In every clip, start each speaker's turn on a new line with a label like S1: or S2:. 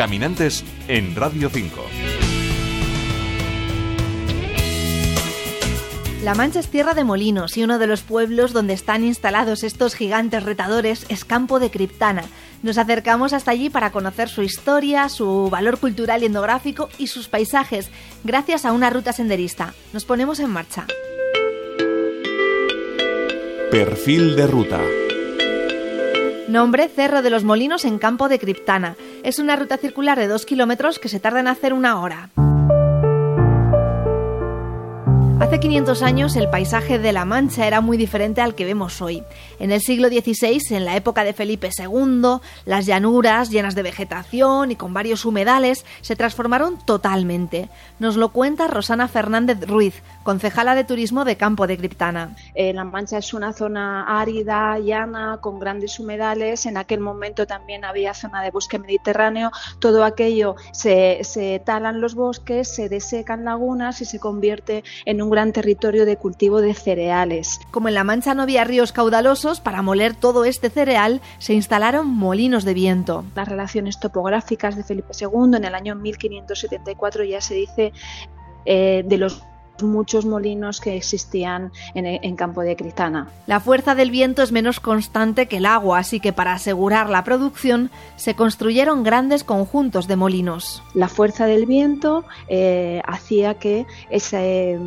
S1: Caminantes en Radio 5.
S2: La Mancha es tierra de molinos y uno de los pueblos donde están instalados estos gigantes retadores es Campo de Criptana. Nos acercamos hasta allí para conocer su historia, su valor cultural y etnográfico y sus paisajes, gracias a una ruta senderista. Nos ponemos en marcha.
S1: Perfil de ruta.
S2: Nombre Cerro de los Molinos en Campo de Criptana. Es una ruta circular de dos kilómetros que se tarda en hacer una hora. Hace 500 años el paisaje de La Mancha era muy diferente al que vemos hoy. En el siglo XVI, en la época de Felipe II, las llanuras llenas de vegetación y con varios humedales se transformaron totalmente. Nos lo cuenta Rosana Fernández Ruiz, concejala de turismo de Campo de Criptana.
S3: Eh, la Mancha es una zona árida, llana, con grandes humedales. En aquel momento también había zona de bosque mediterráneo. Todo aquello se, se talan los bosques, se desecan lagunas y se convierte en un gran territorio de cultivo de cereales.
S2: Como en La Mancha no había ríos caudalosos, para moler todo este cereal se instalaron molinos de viento.
S3: Las relaciones topográficas de Felipe II en el año 1574 ya se dice eh, de los muchos molinos que existían en, Campo de Criptana.
S2: La fuerza del viento es menos constante que el agua, así que para asegurar la producción se construyeron grandes conjuntos de molinos.
S3: La fuerza del viento eh, hacía que ese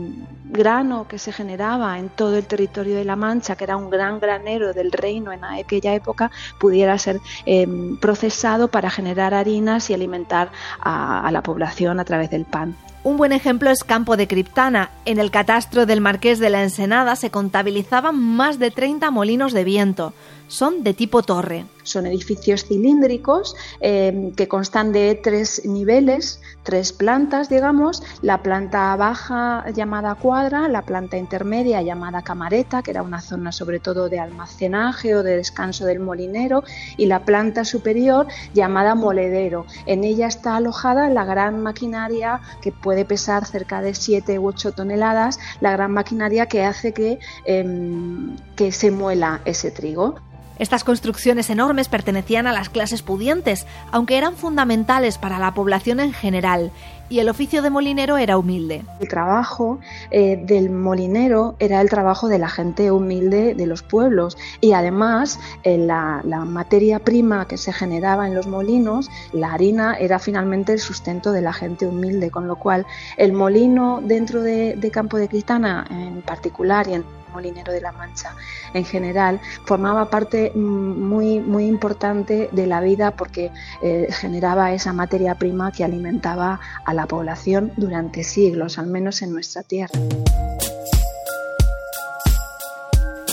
S3: grano que se generaba en todo el territorio de La Mancha, que era un gran granero del reino en aquella época, pudiera ser eh, procesado para generar harinas y alimentar a la población a través del pan.
S2: Un buen ejemplo es Campo de Criptana. En el catastro del Marqués de la Ensenada se contabilizaban más de 30 molinos de viento. Son de tipo torre.
S3: Son edificios cilíndricos eh, que constan de tres niveles, tres plantas, digamos. La planta baja llamada cuadra, la planta intermedia llamada camareta, que era una zona sobre todo de almacenaje o de descanso del molinero, y la planta superior llamada moledero. En ella está alojada la gran maquinaria que puede pesar cerca de 7 u 8 toneladas, la gran maquinaria que hace que, em, que se muela ese trigo.
S2: Estas construcciones enormes pertenecían a las clases pudientes, aunque eran fundamentales para la población en general, y el oficio de molinero era humilde.
S3: El trabajo eh, del molinero era el trabajo de la gente humilde de los pueblos y además eh, la, materia prima que se generaba en los molinos, la harina, era finalmente el sustento de la gente humilde, con lo cual el molino dentro de, de Campo de Cristana en particular y en molinero de la Mancha en general, formaba parte mm, muy, muy importante de la vida porque eh, generaba esa materia prima que alimentaba a la población durante siglos, al menos en nuestra tierra.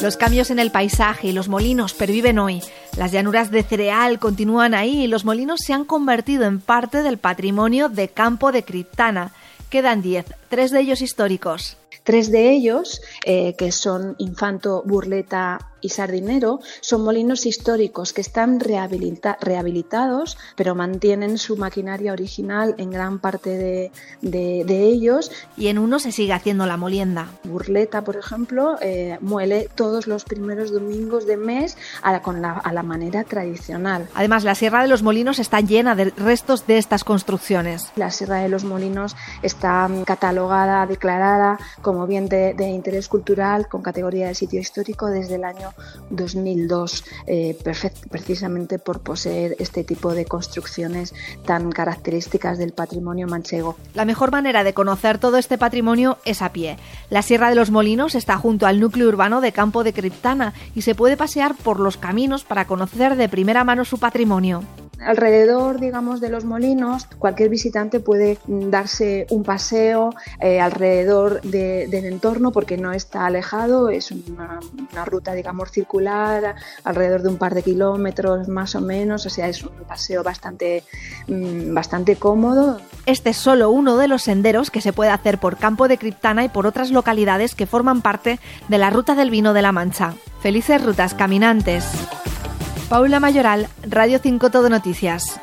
S2: Los cambios en el paisaje y los molinos perviven hoy. Las llanuras de cereal continúan ahí y los molinos se han convertido en parte del patrimonio de Campo de Criptana. Quedan diez, tres de ellos históricos.
S3: Tres de ellos, eh, que son Infanto, Burleta y Sardinero son molinos históricos que están rehabilitados, pero mantienen su maquinaria original en gran parte de, ellos.
S2: Y en uno se sigue haciendo la molienda.
S3: Burleta, por ejemplo, eh, muele todos los primeros domingos de mes a la, con la, a la manera tradicional.
S2: Además, la Sierra de los Molinos está llena de restos de estas construcciones.
S3: La Sierra de los Molinos está catalogada, declarada como bien de, interés cultural con categoría de sitio histórico desde el año 2002, eh, precisamente por poseer este tipo de construcciones tan características del patrimonio manchego.
S2: La mejor manera de conocer todo este patrimonio es a pie. La Sierra de los Molinos está junto al núcleo urbano de Campo de Criptana y se puede pasear por los caminos para conocer de primera mano su patrimonio
S3: alrededor, digamos, de los molinos, cualquier visitante puede darse un paseo eh, alrededor del entorno porque no está alejado, es una, ruta, digamos, circular, alrededor de un par de kilómetros más o menos, o sea, es un paseo bastante, mm, bastante cómodo.
S2: Este es solo uno de los senderos que se puede hacer por Campo de Criptana y por otras localidades que forman parte de la Ruta del Vino de la Mancha. Felices rutas caminantes. Paula Mayoral, Radio 5 Todo Noticias.